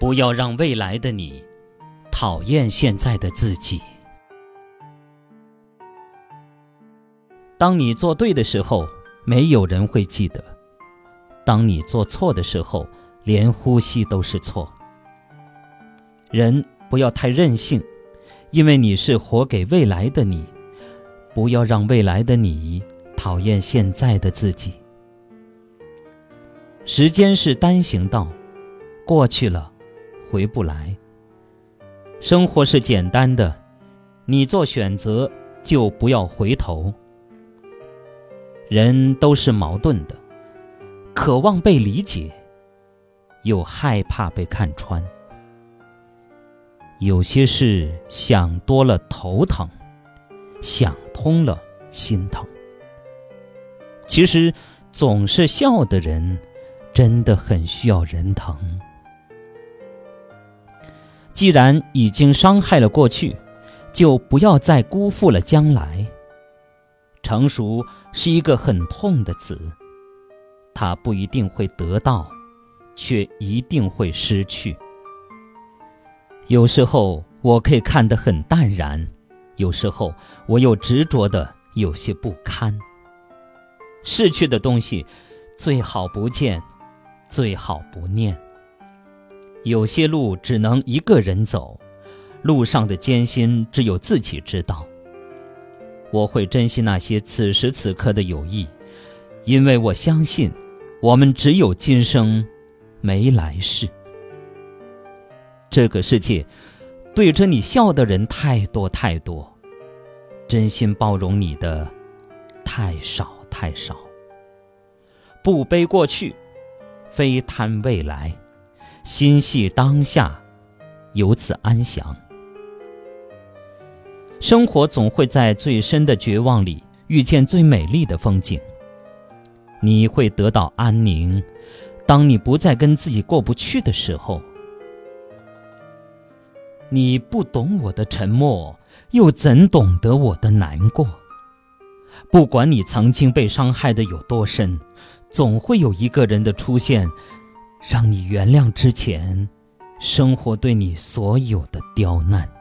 不要让未来的你讨厌现在的自己。当你做对的时候，没有人会记得；当你做错的时候，连呼吸都是错。人不要太任性，因为你是活给未来的你。不要让未来的你讨厌现在的自己。时间是单行道，过去了，回不来。生活是简单的，你做选择就不要回头。人都是矛盾的，渴望被理解，又害怕被看穿。有些事想多了头疼，想通了心疼。其实，总是笑的人。真的很需要人疼。既然已经伤害了过去，就不要再辜负了将来。成熟是一个很痛的词，它不一定会得到，却一定会失去。有时候我可以看得很淡然，有时候我又执着的有些不堪。逝去的东西，最好不见。最好不念。有些路只能一个人走，路上的艰辛只有自己知道。我会珍惜那些此时此刻的友谊，因为我相信，我们只有今生，没来世。这个世界，对着你笑的人太多太多，真心包容你的，太少太少。不悲过去。非贪未来，心系当下，由此安详。生活总会在最深的绝望里遇见最美丽的风景。你会得到安宁，当你不再跟自己过不去的时候。你不懂我的沉默，又怎懂得我的难过？不管你曾经被伤害的有多深。总会有一个人的出现，让你原谅之前生活对你所有的刁难。